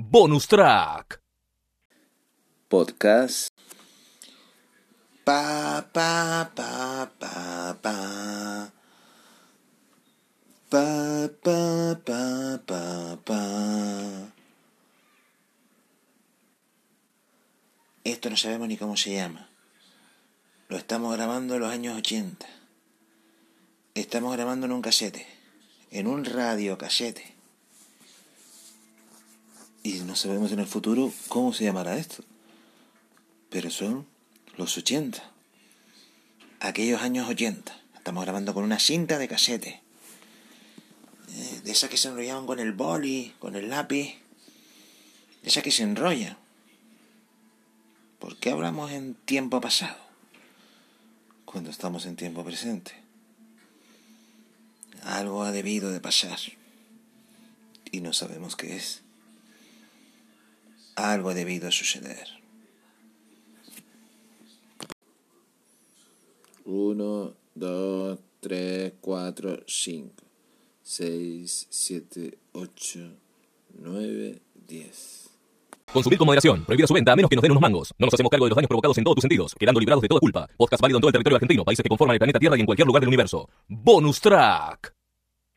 Bonus Track. Podcast. Pa, pa, pa, pa, pa. Pa, pa, pa, pa, pa. Esto no sabemos ni cómo se llama. Lo estamos grabando en los años 80. Estamos grabando en un casete. En un radio casete. Y no sabemos en el futuro cómo se llamará esto. Pero son los 80. Aquellos años 80. Estamos grabando con una cinta de casete. Eh, De esas que se enrollaban con el boli, con el lápiz. De esas que se enrollan. ¿Por qué hablamos en tiempo pasado? Cuando estamos en tiempo presente. Algo ha debido de pasar. Y no sabemos qué es. Algo ha debido de suceder. Uno, dos, tres, cuatro, cinco, seis, siete, ocho, nueve, diez. Consumir con moderación. Prohibida su venta a menos que nos den unos mangos. No nos hacemos cargo de los daños provocados en todos tus sentidos, quedando librados de toda culpa. Podcast válido en todo el territorio argentino, países que conforman el planeta Tierra y en cualquier lugar del universo. Bonus Track.